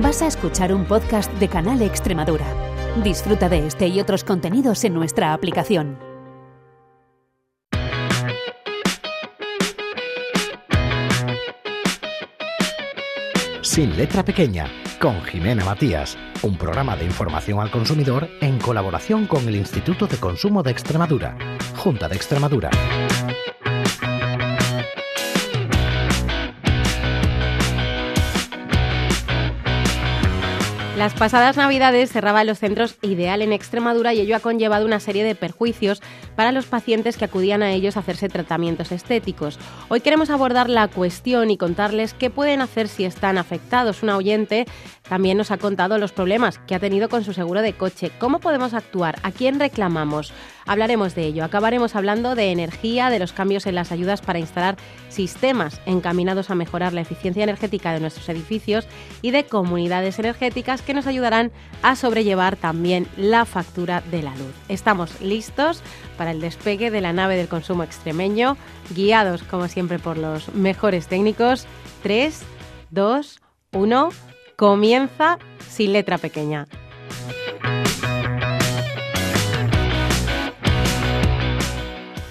Vas a escuchar un podcast de Canal Extremadura. Disfruta de este y otros contenidos en nuestra aplicación. Sin letra pequeña, con Jimena Matías, un programa de información al consumidor en colaboración con el Instituto de Consumo de Extremadura, Junta de Extremadura. Las pasadas Navidades cerraban los centros Ideal en Extremadura y ello ha conllevado una serie de perjuicios para los pacientes que acudían a ellos a hacerse tratamientos estéticos. Hoy queremos abordar la cuestión y contarles qué pueden hacer si están afectados. Un oyente también nos ha contado los problemas que ha tenido con su seguro de coche. ¿Cómo podemos actuar? ¿A quién reclamamos? Hablaremos de ello. Acabaremos hablando de energía, de los cambios en las ayudas para instalar sistemas encaminados a mejorar la eficiencia energética de nuestros edificios y de comunidades energéticas que nos ayudarán a sobrellevar también la factura de la luz. Estamos listos para el despegue de la nave del consumo extremeño, guiados como siempre por los mejores técnicos. 3, 2, 1, comienza sin letra pequeña.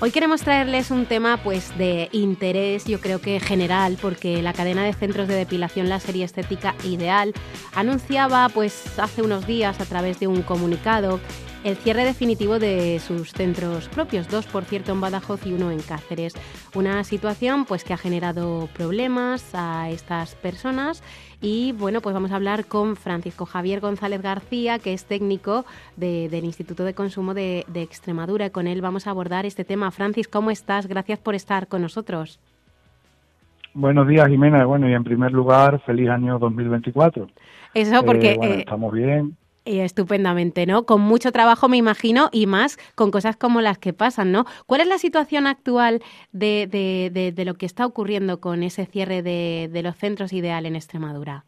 Hoy queremos traerles un tema pues de interés, yo creo que general, porque la cadena de centros de depilación láser y estética Ideal anunciaba pues hace unos días a través de un comunicado el cierre definitivo de sus centros propios, dos por cierto en Badajoz y uno en Cáceres. Una situación pues que ha generado problemas a estas personas y bueno, pues vamos a hablar con Francisco Javier González García, que es técnico del Instituto de Consumo de, de Extremadura. Con él vamos a abordar este tema. Francis, ¿cómo estás? Gracias por estar con nosotros. Buenos días, Jimena. Bueno, y en primer lugar, feliz año 2024. Eso porque... Eh, bueno, eh, estamos bien. Y estupendamente, ¿no? Con mucho trabajo, me imagino, y más con cosas como las que pasan, ¿no? ¿Cuál es la situación actual de, de, de, de lo que está ocurriendo con ese cierre de, de los centros ideal en Extremadura?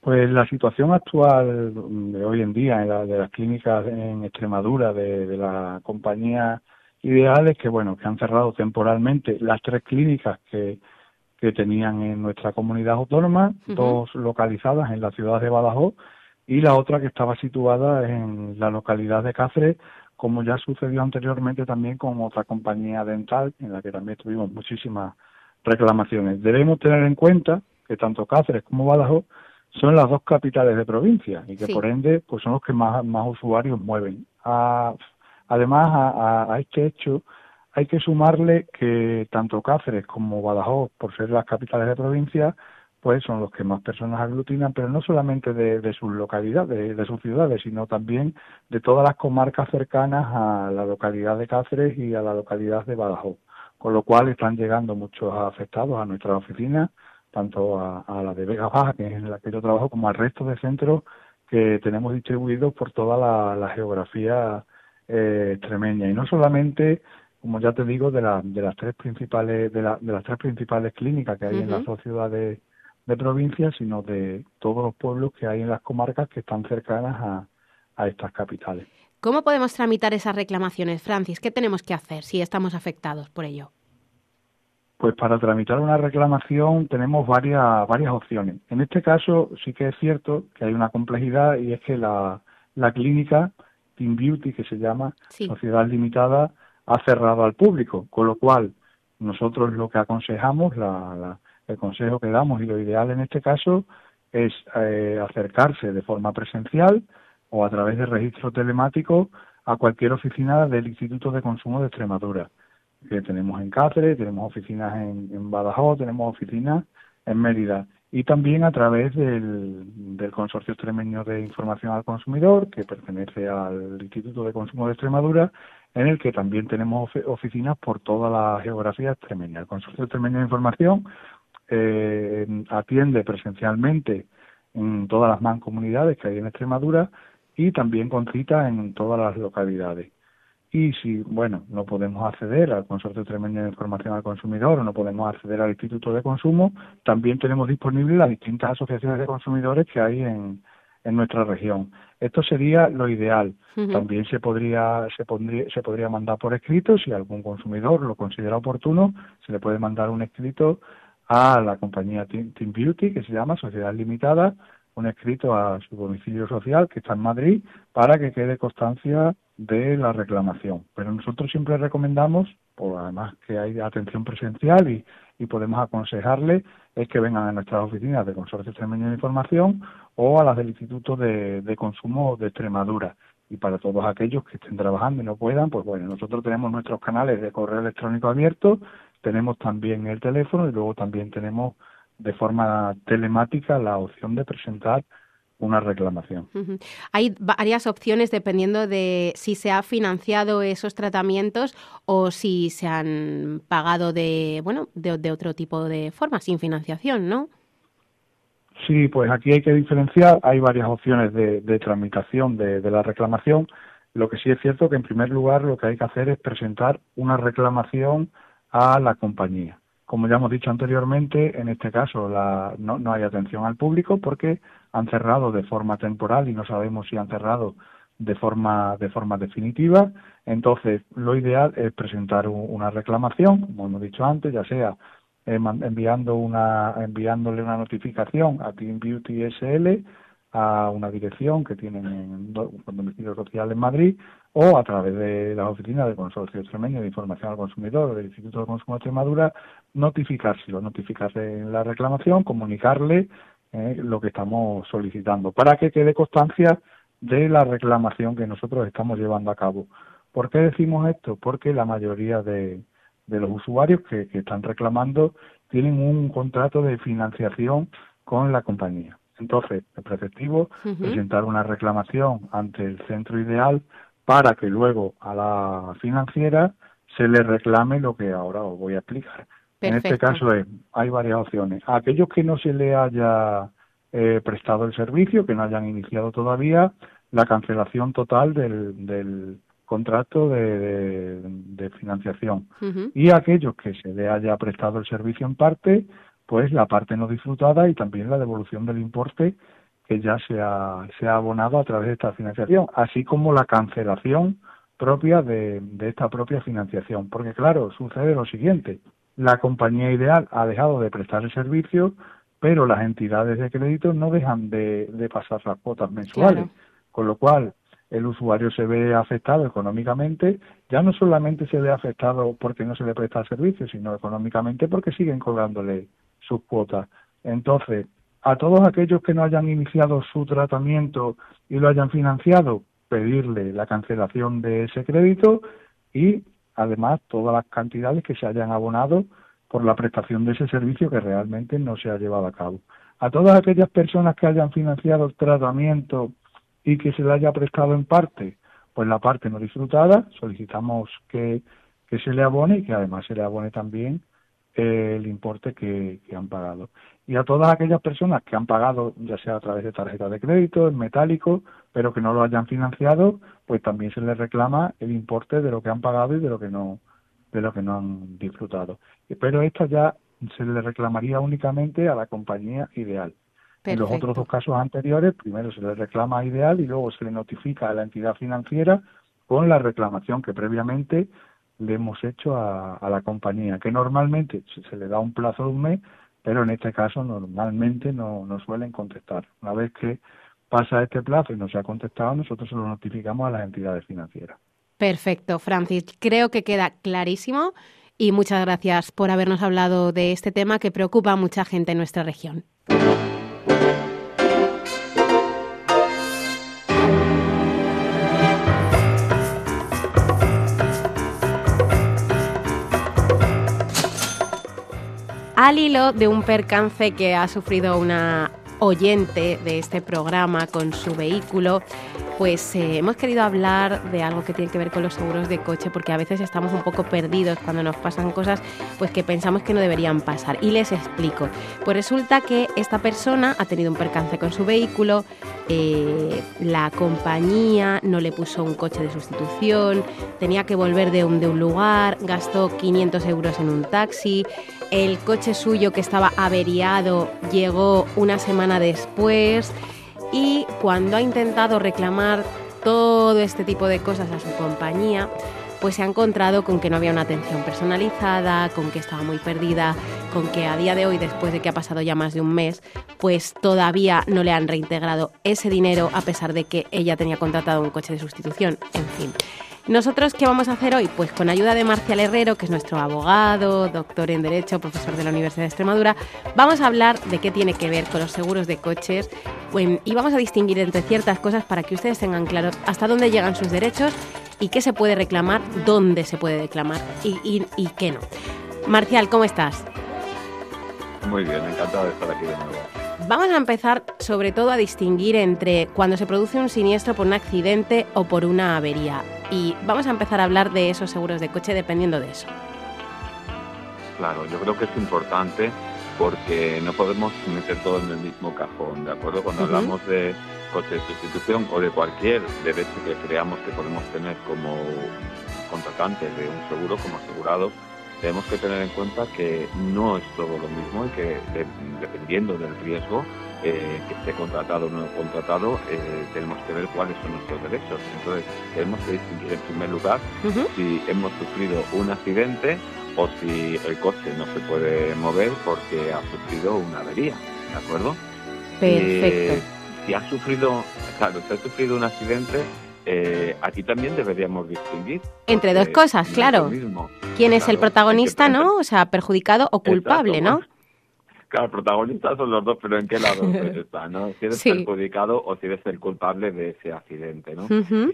Pues la situación actual de hoy en día en la, de las clínicas en Extremadura de, de la compañía Ideal es que, bueno, que han cerrado temporalmente las tres clínicas que, que tenían en nuestra comunidad autónoma, dos localizadas en la ciudad de Badajoz y la otra que estaba situada en la localidad de Cáceres, como ya sucedió anteriormente también con otra compañía dental en la que también tuvimos muchísimas reclamaciones. Debemos tener en cuenta que tanto Cáceres como Badajoz son las dos capitales de provincia y que Sí. por ende pues son los que más, más usuarios mueven. A- además a, a- a este hecho hay que sumarle que tanto Cáceres como Badajoz, por ser las capitales de provincia, pues son los que más personas aglutinan, pero no solamente de, de sus localidades, de, de sus ciudades, sino también de todas las comarcas cercanas a la localidad de Cáceres y a la localidad de Badajoz. Con lo cual están llegando muchos afectados a nuestra oficina, tanto a, a la de Vega Baja, que es en la que yo trabajo, como al resto de centros que tenemos distribuidos por toda la, la geografía eh, extremeña. Y no solamente como ya te digo, de, la, de las tres principales de, la, de las tres principales clínicas que hay en las dos ciudades de provincia, sino de todos los pueblos que hay en las comarcas que están cercanas a, a estas capitales. ¿Cómo podemos tramitar esas reclamaciones, Francis? ¿Qué tenemos que hacer si estamos afectados por ello? Pues para tramitar una reclamación tenemos varias varias opciones. En este caso sí que es cierto que hay una complejidad y es que la, la clínica Team Beauty, que se llama Sí. Sociedad Limitada, ha cerrado al público, con lo cual nosotros lo que aconsejamos, la, la- el consejo que damos y lo ideal en este caso es eh, acercarse de forma presencial o a través de registro telemático a cualquier oficina del Instituto de Consumo de Extremadura que tenemos en Cáceres, tenemos oficinas en, en Badajoz, tenemos oficinas en Mérida y también a través del, del Consorcio Extremeño de Información al Consumidor, que pertenece al Instituto de Consumo de Extremadura, en el que también tenemos ofi- oficinas por toda la geografía extremeña. El Consorcio Extremeño de Información eh, atiende presencialmente en todas las mancomunidades que hay en Extremadura y también con cita en todas las localidades. Y si, bueno, no podemos acceder al Consorcio Extremeño de Información al Consumidor o no podemos acceder al Instituto de Consumo, también tenemos disponibles las distintas asociaciones de consumidores que hay en, en nuestra región. Esto sería lo ideal. También se podría, se, pondría, se podría mandar por escrito, si algún consumidor lo considera oportuno, se le puede mandar un escrito a la compañía Team Beauty, que se llama Sociedad Limitada, un escrito a su domicilio social, que está en Madrid, para que quede constancia de la reclamación. Pero nosotros siempre recomendamos, por además que hay atención presencial y, y podemos aconsejarle, es que vengan a nuestras oficinas de Consorcio Extremeño de Información o a las del Instituto de, de Consumo de Extremadura. Y para todos aquellos que estén trabajando y no puedan, pues bueno, nosotros tenemos nuestros canales de correo electrónico abiertos, tenemos también el teléfono y luego también tenemos de forma telemática la opción de presentar una reclamación. Hay varias opciones dependiendo de si se ha financiado esos tratamientos o si se han pagado de bueno de, otro tipo de forma sin financiación, ¿no? Sí, pues aquí hay que diferenciar. Hay varias opciones de, tramitación de, de la reclamación. Lo que sí es cierto que en primer lugar lo que hay que hacer es presentar una reclamación a la compañía. Como ya hemos dicho anteriormente, en este caso no, hay atención al público porque han cerrado de forma temporal y no sabemos si han cerrado de forma de forma definitiva. Entonces, lo ideal es presentar una reclamación, como hemos dicho antes, ya sea eh, enviándole una notificación a Team Beauty SL a una dirección que tienen en un domicilio social en Madrid o a través de la oficina del Consorcio Extremeño de Información al Consumidor o del Instituto de Consumo de Extremadura, notificárselo, notificarse en la reclamación, comunicarle eh, lo que estamos solicitando para que quede constancia de la reclamación que nosotros estamos llevando a cabo. ¿Por qué decimos esto? Porque la mayoría de, de los usuarios que, que están reclamando tienen un contrato de financiación con la compañía. Entonces, es preceptivo presentar una reclamación ante el centro ideal para que luego a la financiera se le reclame lo que ahora os voy a explicar. En este caso es, hay varias opciones. A aquellos que no se le haya eh, prestado el servicio, que no hayan iniciado todavía, la cancelación total del, del contrato de, de, financiación. Y a aquellos que se le haya prestado el servicio en parte, pues la parte no disfrutada y también la devolución del importe que ya se ha, se ha abonado a través de esta financiación, así como la cancelación propia de, de esta propia financiación. Porque claro, sucede lo siguiente, la compañía ideal ha dejado de prestar el servicio, pero las entidades de crédito no dejan de, de pasar las cuotas mensuales, con lo cual el usuario se ve afectado económicamente, ya no solamente se ve afectado porque no se le presta el servicio, sino económicamente porque siguen cobrándole sus cuotas. Entonces, a todos aquellos que no hayan iniciado su tratamiento y lo hayan financiado, pedirle la cancelación de ese crédito y además todas las cantidades que se hayan abonado por la prestación de ese servicio que realmente no se ha llevado a cabo. A todas aquellas personas que hayan financiado el tratamiento y que se le haya prestado en parte, pues la parte no disfrutada, solicitamos que, se le abone y que además se le abone también el importe que, han pagado. Y a todas aquellas personas que han pagado, ya sea a través de tarjeta de crédito, en metálico, pero que no lo hayan financiado, pues también se les reclama el importe de lo que han pagado y de lo que no de lo que no han disfrutado. Pero esto ya se le reclamaría únicamente a la compañía ideal. En los otros dos casos anteriores, primero se le reclama a ideal y luego se le notifica a la entidad financiera con la reclamación que previamente le hemos hecho a, la compañía, que normalmente se, le da un plazo de un mes, pero en este caso normalmente no, no suelen contestar. Una vez que pasa este plazo y no se ha contestado, nosotros se lo notificamos a las entidades financieras. Perfecto, Francis. Creo que queda clarísimo y muchas gracias por habernos hablado de este tema que preocupa a mucha gente en nuestra región. Al hilo de un percance que ha sufrido una oyente de este programa con su vehículo pues eh, hemos querido hablar de algo que tiene que ver con los seguros de coche, porque a veces estamos un poco perdidos cuando nos pasan cosas pues que pensamos que no deberían pasar. Y les explico. Pues resulta que esta persona ha tenido un percance con su vehículo, eh, la compañía no le puso un coche de sustitución, tenía que volver de un, de un lugar, gastó 500 euros en un taxi, el coche suyo que estaba averiado llegó una semana después y cuando ha intentado reclamar todo este tipo de cosas a su compañía, pues se ha encontrado con que no había una atención personalizada, con que estaba muy perdida, con que a día de hoy, después de que ha pasado ya más de un mes, pues todavía no le han reintegrado ese dinero a pesar de que ella tenía contratado un coche de sustitución. En fin. Nosotros, ¿qué vamos a hacer hoy? Pues con ayuda de Marcial Herrero, que es nuestro abogado, doctor en Derecho, profesor de la Universidad de Extremadura, vamos a hablar de qué tiene que ver con los seguros de coches y vamos a distinguir entre ciertas cosas para que ustedes tengan claro hasta dónde llegan sus derechos y qué se puede reclamar, dónde se puede reclamar y, y qué no. Marcial, ¿cómo estás? Muy bien, encantado de estar aquí de nuevo. Vamos a empezar sobre todo a distinguir entre cuando se produce un siniestro por un accidente o por una avería. Y vamos a empezar a hablar de esos seguros de coche dependiendo de eso. Claro, yo creo que es importante porque no podemos meter todo en el mismo cajón, ¿de acuerdo? Cuando hablamos de coche de sustitución o de cualquier derecho que creamos que podemos tener como contratante de un seguro, como asegurado, tenemos que tener en cuenta que no es todo lo mismo y que dependiendo del riesgo eh, que esté contratado o no contratado, eh, tenemos que ver cuáles son nuestros derechos. Entonces, tenemos que distinguir en primer lugar si hemos sufrido un accidente o si el coche no se puede mover porque ha sufrido una avería, ¿de acuerdo? Perfecto. Eh, si ha sufrido, claro, si ha sufrido un accidente, eh, aquí también deberíamos distinguir. Entre dos cosas, claro. ¿Quién es el protagonista, no? O sea, perjudicado o culpable, ¿no? Claro, protagonistas son los dos, pero ¿en qué lado está, no? Si eres perjudicado o si eres el culpable de ese accidente, ¿no?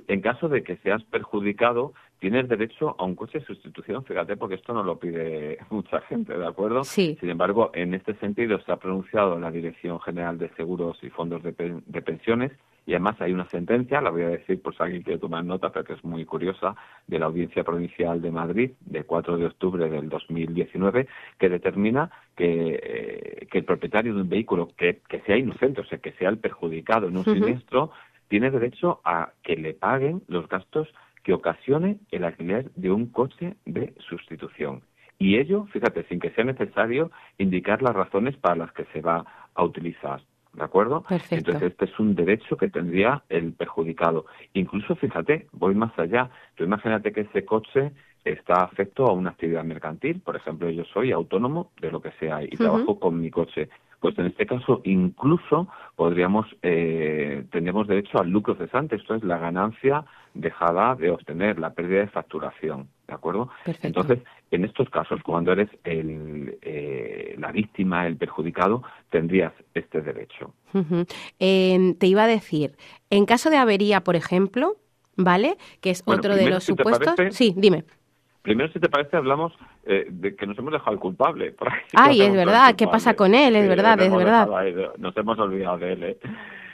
En caso de que seas perjudicado, tienes derecho a un coche de sustitución, fíjate, porque esto no lo pide mucha gente, ¿de acuerdo? Sí. Sin embargo, en este sentido se ha pronunciado la Dirección General de Seguros y Fondos de, de Pensiones y además hay una sentencia, la voy a decir por si alguien quiere tomar nota, pero que es muy curiosa, de la Audiencia Provincial de Madrid, de 4 de octubre del 2019, que determina que, eh, que el propietario de un vehículo que, que sea inocente, o sea, que sea el perjudicado en un siniestro, tiene derecho a que le paguen los gastos que ocasione el alquiler de un coche de sustitución. Y ello, fíjate, sin que sea necesario indicar las razones para las que se va a utilizar. ¿De acuerdo? Entonces, este es un derecho que tendría el perjudicado. Incluso, fíjate, voy más allá. Tú imagínate que ese coche está afecto a una actividad mercantil. Por ejemplo, yo soy autónomo de lo que sea y trabajo con mi coche. Pues en este caso, incluso podríamos, eh, tendríamos derecho al lucro cesante. Esto es la ganancia dejada de obtener, la pérdida de facturación. ¿De acuerdo? Entonces, en estos casos, cuando eres el, eh, la víctima, el perjudicado, tendrías este derecho. te iba a decir, en caso de avería, por ejemplo, ¿vale? Que es otro de los supuestos. sí, dime. Primero, si te parece, hablamos eh, de que nos hemos dejado el culpable. Ay, es verdad, ¿qué pasa con él? Es verdad, es verdad. Nos hemos olvidado de él, ¿eh?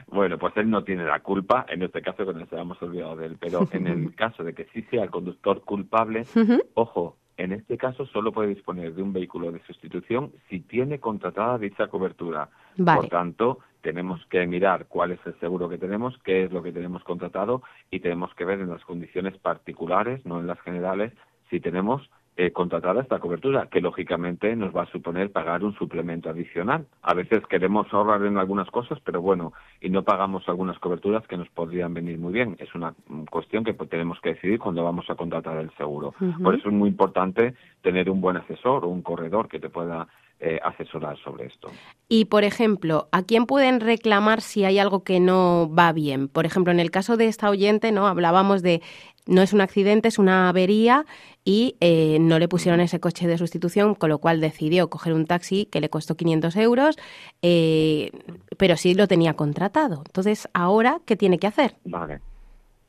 Bueno, pues él no tiene la culpa, en este caso que nos hayamos olvidado de él, pero en el caso de que sí sea el conductor culpable, ojo, en este caso solo puede disponer de un vehículo de sustitución si tiene contratada dicha cobertura. Por tanto, tenemos que mirar cuál es el seguro que tenemos, qué es lo que tenemos contratado y tenemos que ver en las condiciones particulares, no en las generales, si tenemos eh, contratada esta cobertura, que lógicamente nos va a suponer pagar un suplemento adicional. A veces queremos ahorrar en algunas cosas, pero bueno, y no pagamos algunas coberturas que nos podrían venir muy bien. Es una cuestión que tenemos que decidir cuando vamos a contratar el seguro. Por eso es muy importante tener un buen asesor o un corredor que te pueda eh, asesorar sobre esto. Y, por ejemplo, ¿a quién pueden reclamar si hay algo que no va bien? Por ejemplo, en el caso de esta oyente, ¿no? Hablábamos de no es un accidente, es una avería y eh, no le pusieron ese coche de sustitución, con lo cual decidió coger un taxi que le costó 500 euros, eh, pero sí lo tenía contratado. Entonces, ¿ahora qué tiene que hacer? Vale.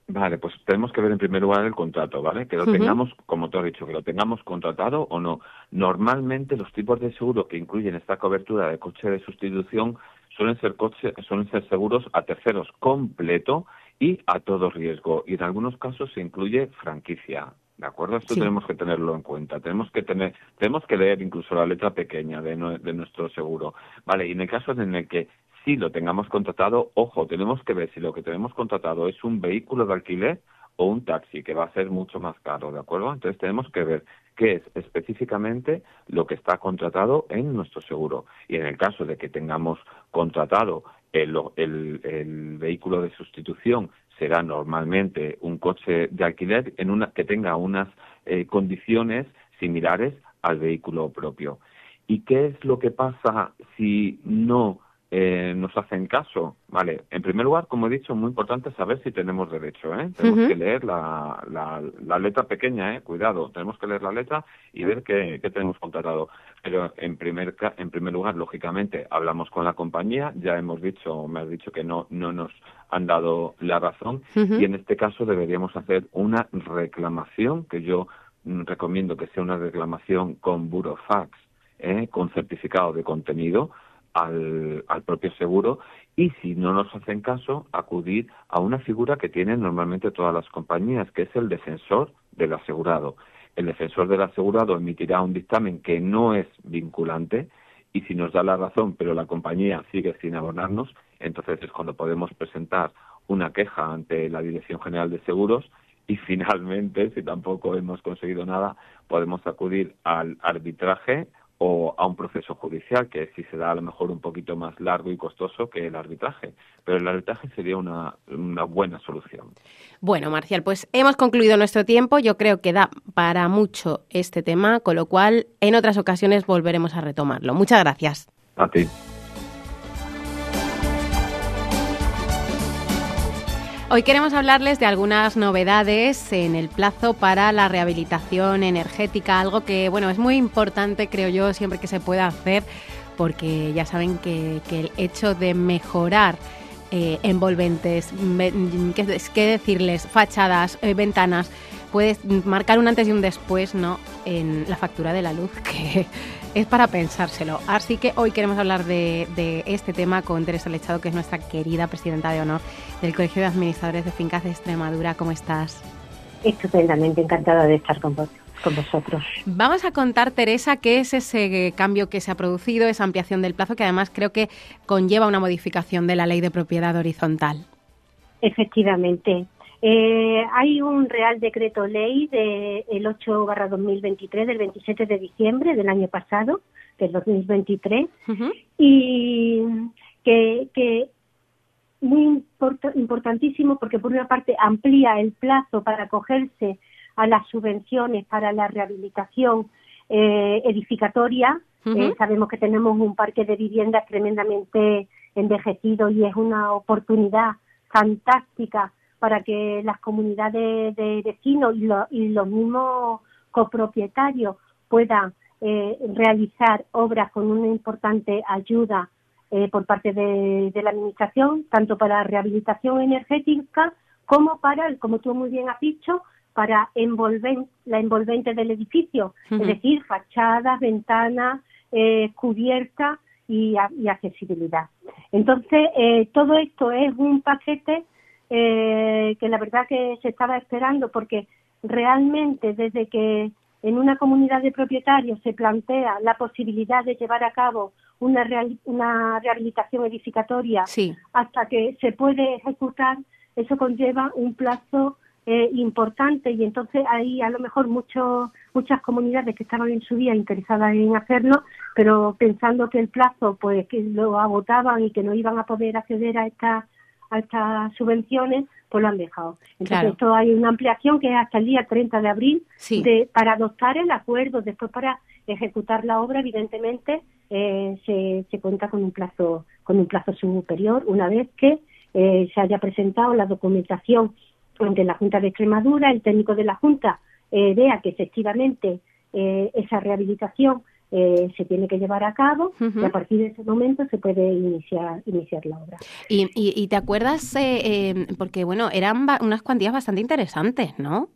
Vale, pues tenemos que ver en primer lugar el contrato, ¿vale? Que lo tengamos, como te he dicho, que lo tengamos contratado o no. Normalmente los tipos de seguro que incluyen esta cobertura de coche de sustitución suelen ser coche, suelen ser seguros a terceros completo y a todo riesgo. Y en algunos casos se incluye franquicia. ¿De acuerdo? Esto tenemos que tenerlo en cuenta. Tenemos que tener, tenemos que leer incluso la letra pequeña de, de nuestro seguro. Vale, y en el caso en el que sí lo tengamos contratado, ojo, tenemos que ver si lo que tenemos contratado es un vehículo de alquiler o un taxi, que va a ser mucho más caro, ¿de acuerdo? Entonces tenemos que ver qué es específicamente lo que está contratado en nuestro seguro. Y en el caso de que tengamos contratado el, el, vehículo de sustitución será normalmente un coche de alquiler en una, que tenga unas eh, condiciones similares al vehículo propio. ¿Y qué es lo que pasa si no eh, nos hacen caso. Vale, en primer lugar, como he dicho, muy importante saber si tenemos derecho. ¿eh? Tenemos que leer la, la, letra pequeña, ¿eh? cuidado, tenemos que leer la letra y ver qué, qué tenemos contratado. Pero en primer, en primer lugar, lógicamente, hablamos con la compañía, ya hemos dicho, me has dicho que no, no nos han dado la razón y en este caso deberíamos hacer una reclamación que yo mm, recomiendo que sea una reclamación con burofax, ¿eh? con certificado de contenido al, propio seguro y si no nos hacen caso, acudir a una figura que tienen normalmente todas las compañías, que es el defensor del asegurado. El defensor del asegurado emitirá un dictamen que no es vinculante y si nos da la razón, pero la compañía sigue sin abonarnos, entonces es cuando podemos presentar una queja ante la Dirección General de Seguros y finalmente, si tampoco hemos conseguido nada, podemos acudir al arbitraje o a un proceso judicial que sí se da a lo mejor un poquito más largo y costoso que el arbitraje, pero el arbitraje sería una, una buena solución. Bueno, Marcial, pues hemos concluido nuestro tiempo. Yo creo que da para mucho este tema, con lo cual en otras ocasiones volveremos a retomarlo. Muchas gracias. A ti. Hoy queremos hablarles de algunas novedades en el plazo para la rehabilitación energética, algo que bueno es muy importante creo yo siempre que se pueda hacer, porque ya saben que, el hecho de mejorar eh, envolventes, qué decirles, fachadas, eh, ventanas, puede marcar un antes y un después, ¿no? En la factura de la luz, que es para pensárselo. Así que hoy queremos hablar de, este tema con Teresa Lechado, que es nuestra querida presidenta de honor del Colegio de Administradores de Fincas de Extremadura. ¿Cómo estás? Estupendamente, encantada de estar con, con vosotros. Vamos a contar, Teresa, qué es ese cambio que se ha producido, esa ampliación del plazo, que además creo que conlleva una modificación de la ley de propiedad horizontal. Efectivamente. Eh, hay un Real Decreto Ley del de 8 2023 del 27 de diciembre del año pasado, del 2023, y que, que muy importantísimo porque por una parte amplía el plazo para acogerse a las subvenciones para la rehabilitación eh, edificatoria. Eh, sabemos que tenemos un parque de viviendas tremendamente envejecido y es una oportunidad fantástica para que las comunidades de vecinos y, los mismos copropietarios puedan eh, realizar obras con una importante ayuda eh, por parte de, la Administración, tanto para rehabilitación energética como para, como tú muy bien has dicho, para envolver, la envolvente del edificio, es decir, fachadas, ventanas, eh, cubierta y, accesibilidad. Entonces, todo esto es un paquete eh, que la verdad que se estaba esperando porque realmente desde que en una comunidad de propietarios se plantea la posibilidad de llevar a cabo una, una rehabilitación edificatoria hasta que se puede ejecutar, eso conlleva un plazo eh, importante. Y entonces hay a lo mejor muchos muchas comunidades que estaban en su día interesadas en hacerlo, pero pensando que el plazo pues que lo agotaban y que no iban a poder acceder a esta a estas subvenciones, pues lo han dejado. Entonces, esto hay una ampliación que es hasta el día 30 de abril de, para adoptar el acuerdo. Después, para ejecutar la obra, evidentemente, eh, se, se, cuenta con un plazo con un plazo superior una vez que eh, se haya presentado la documentación ante la Junta de Extremadura, el técnico de la Junta eh, vea que efectivamente esa rehabilitación eh, se tiene que llevar a cabo y a partir de ese momento se puede iniciar iniciar la obra. Y, y, te acuerdas, eh, em, porque bueno, eran unas cuantías bastante interesantes, ¿no?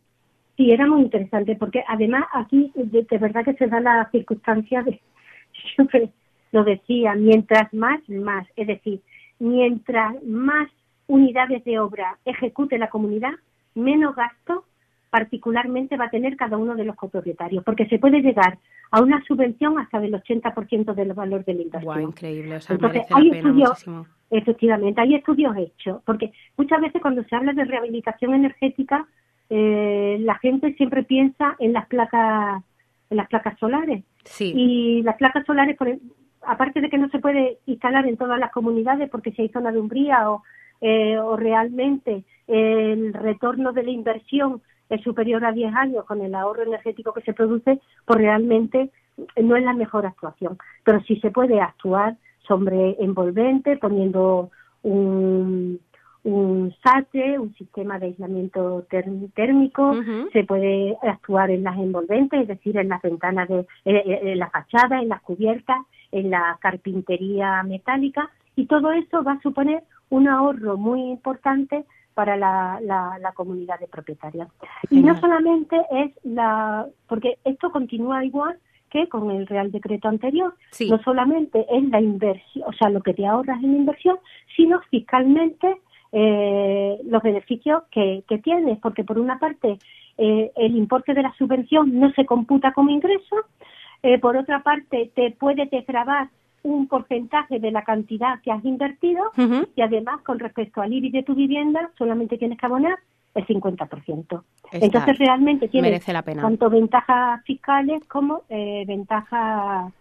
Sí, era muy interesante porque además aquí de, verdad que se da la circunstancia de, siempre lo decía, mientras más, más, es decir, mientras más unidades de obra ejecute la comunidad, menos gasto particularmente va a tener cada uno de los copropietarios, porque se puede llegar a una subvención hasta del 80% del valor de la inversión. increíble, o sea, Entonces, hay estudios, efectivamente, hay estudios hechos, porque muchas veces cuando se habla de rehabilitación energética, eh, la gente siempre piensa en las placas, en las placas solares. Sí. Y las placas solares, aparte de que no se puede instalar en todas las comunidades, porque si hay zona de umbría o eh, o realmente el retorno de la inversión es superior a 10 años con el ahorro energético que se produce, pues realmente no es la mejor actuación. Pero sí se puede actuar sobre envolvente, poniendo un, un SATE, un sistema de aislamiento térmico, se puede actuar en las envolventes, es decir, en las ventanas de en la fachada, en las cubiertas, en la carpintería metálica, y todo eso va a suponer un ahorro muy importante para la, la, comunidad de propietarios. Y no solamente es la, porque esto continúa igual que con el Real Decreto anterior, no solamente es la inversión, o sea, lo que te ahorras en inversión, sino fiscalmente eh, los beneficios que, que tienes, porque por una parte eh, el importe de la subvención no se computa como ingreso, eh, por otra parte te puede desgravar un porcentaje de la cantidad que has invertido y además con respecto al IBI de tu vivienda solamente tienes que abonar el 50%. Entonces realmente tiene tanto ventajas fiscales como eh, ventajas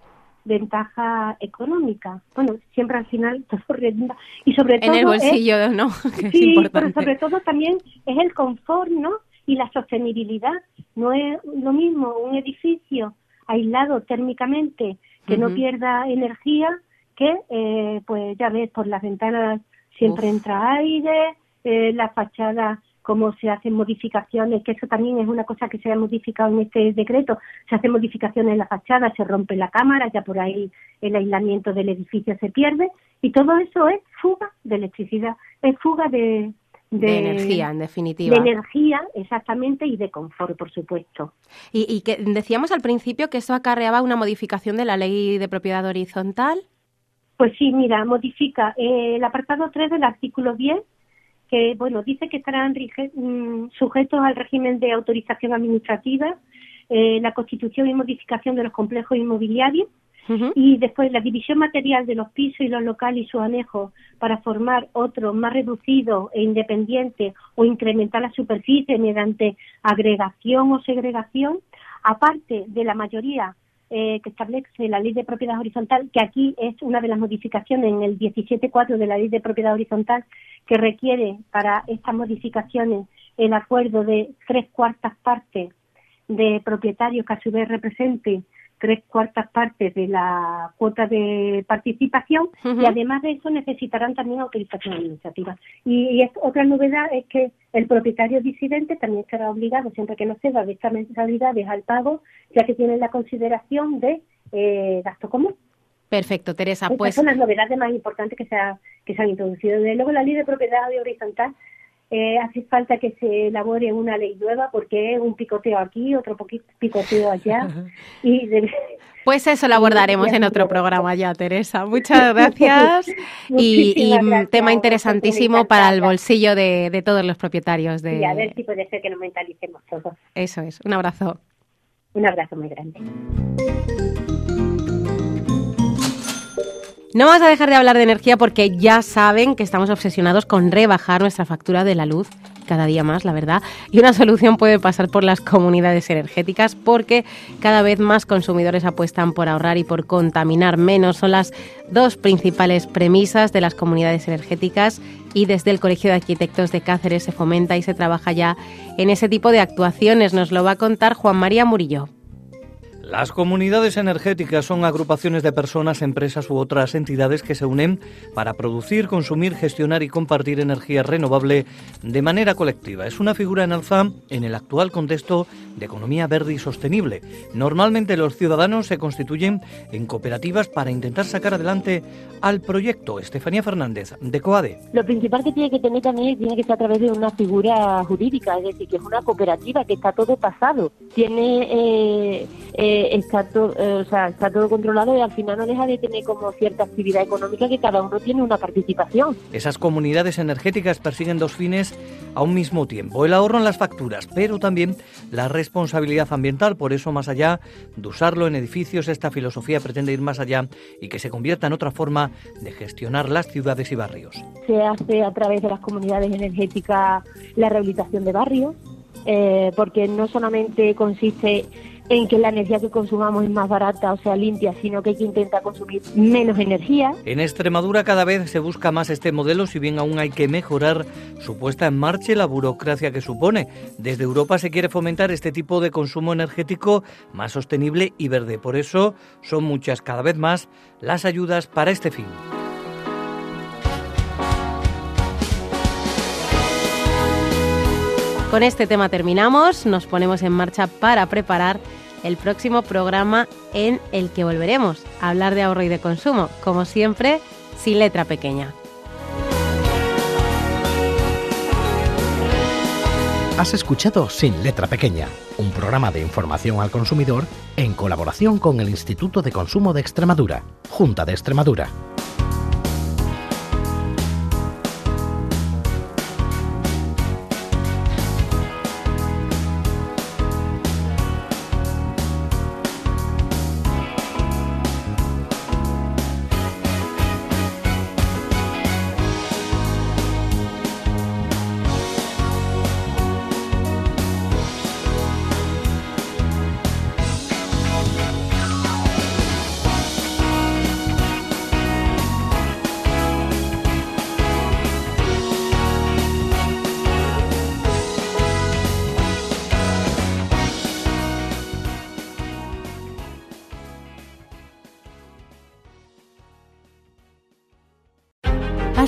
ventaja económica. Bueno, siempre al final todo redunda. Y sobre todo. En el bolsillo, ¿no? sí, pero sobre todo también es el confort, ¿no? Y la sostenibilidad. No es lo mismo un edificio aislado térmicamente que no pierda energía que, eh, pues ya ves, por las ventanas siempre entra aire, eh, la fachada cómo se hacen modificaciones, que eso también es una cosa que se ha modificado en este decreto, se hacen modificaciones en la fachada, se rompe la cámara, ya por ahí el aislamiento del edificio se pierde, y todo eso es fuga de electricidad, es fuga de, de, energía, en definitiva. De energía, exactamente, y de confort, por supuesto. Y, y que decíamos al principio que eso acarreaba una modificación de la ley de propiedad horizontal. Pues sí, mira, modifica eh, el apartado 3 del artículo 10 que bueno dice que estarán mm, sujetos al régimen de autorización administrativa, eh, la constitución y modificación de los complejos inmobiliarios y después la división material de los pisos y los locales y sus anejos para formar otro más reducido e independiente o incrementar la superficie mediante agregación o segregación, aparte de la mayoría eh, que establece la ley de propiedad horizontal, que aquí es una de las modificaciones en el 17.4 de la ley de propiedad horizontal, que requiere para estas modificaciones el acuerdo de tres cuartas partes de propietarios que a su vez represente tres cuartas partes de la cuota de participación y además de eso necesitarán también autorización administrativa. Y, otra novedad es que el propietario disidente también será obligado, siempre que no ceda de estas mensualidades al pago, ya que tiene la consideración de eh, gasto común. Perfecto, Teresa. pues son las novedades más importantes que se, que se han introducido. Desde luego, la ley de propiedad horizontal eh, hace falta que se elabore una ley nueva porque es un picoteo aquí, otro picoteo allá. y Pues eso lo abordaremos en otro programa ya, Teresa. Muchas gracias. y, un tema interesantísimo para el bolsillo de, todos los propietarios. De... Y a ver si puede ser que nos mentalicemos todos. Eso es. Un abrazo. Un abrazo muy grande. No vamos a dejar de hablar de energía porque ya saben que estamos obsesionados con rebajar nuestra factura de la luz cada día más, la verdad. Y una solución puede pasar por las comunidades energéticas porque cada vez más consumidores apuestan por ahorrar y por contaminar menos. Son las dos principales premisas de las comunidades energéticas y desde el Colegio de Arquitectos de Cáceres se fomenta y se trabaja ya en ese tipo de actuaciones. Nos lo va a contar Juan María Murillo. Las comunidades energéticas son agrupaciones de personas, empresas u otras entidades que se unen para producir, consumir, gestionar y compartir energía renovable de manera colectiva. Es una figura en alza en el actual contexto de economía verde y sostenible. Normalmente los ciudadanos se constituyen en cooperativas para intentar sacar adelante al proyecto. Estefanía Fernández, de COADE. Lo principal que tiene que tener también tiene que ser a través de una figura jurídica, es decir, que es una cooperativa, que está todo pasado. Tiene... Eh, eh, está, todo, eh, o sea, está todo controlado y al final no deja de tener como cierta actividad económica que cada uno tiene una participación. Esas comunidades energéticas persiguen dos fines a un mismo tiempo, el ahorro en las facturas, pero también la responsabilidad ambiental, por eso más allá de usarlo en edificios, esta filosofía pretende ir más allá y que se convierta en otra forma de gestionar las ciudades y barrios. Se hace a través de las comunidades energéticas la rehabilitación de barrios, eh, porque no solamente consiste en que la energía que consumamos es más barata o sea limpia, sino que hay que intentar consumir menos energía. En Extremadura cada vez se busca más este modelo, si bien aún hay que mejorar su puesta en marcha y la burocracia que supone. Desde Europa se quiere fomentar este tipo de consumo energético más sostenible y verde. Por eso son muchas cada vez más las ayudas para este fin. Con este tema terminamos, nos ponemos en marcha para preparar el próximo programa en el que volveremos a hablar de ahorro y de consumo, como siempre, sin letra pequeña. Has escuchado Sin Letra Pequeña, un programa de información al consumidor en colaboración con el Instituto de Consumo de Extremadura, Junta de Extremadura.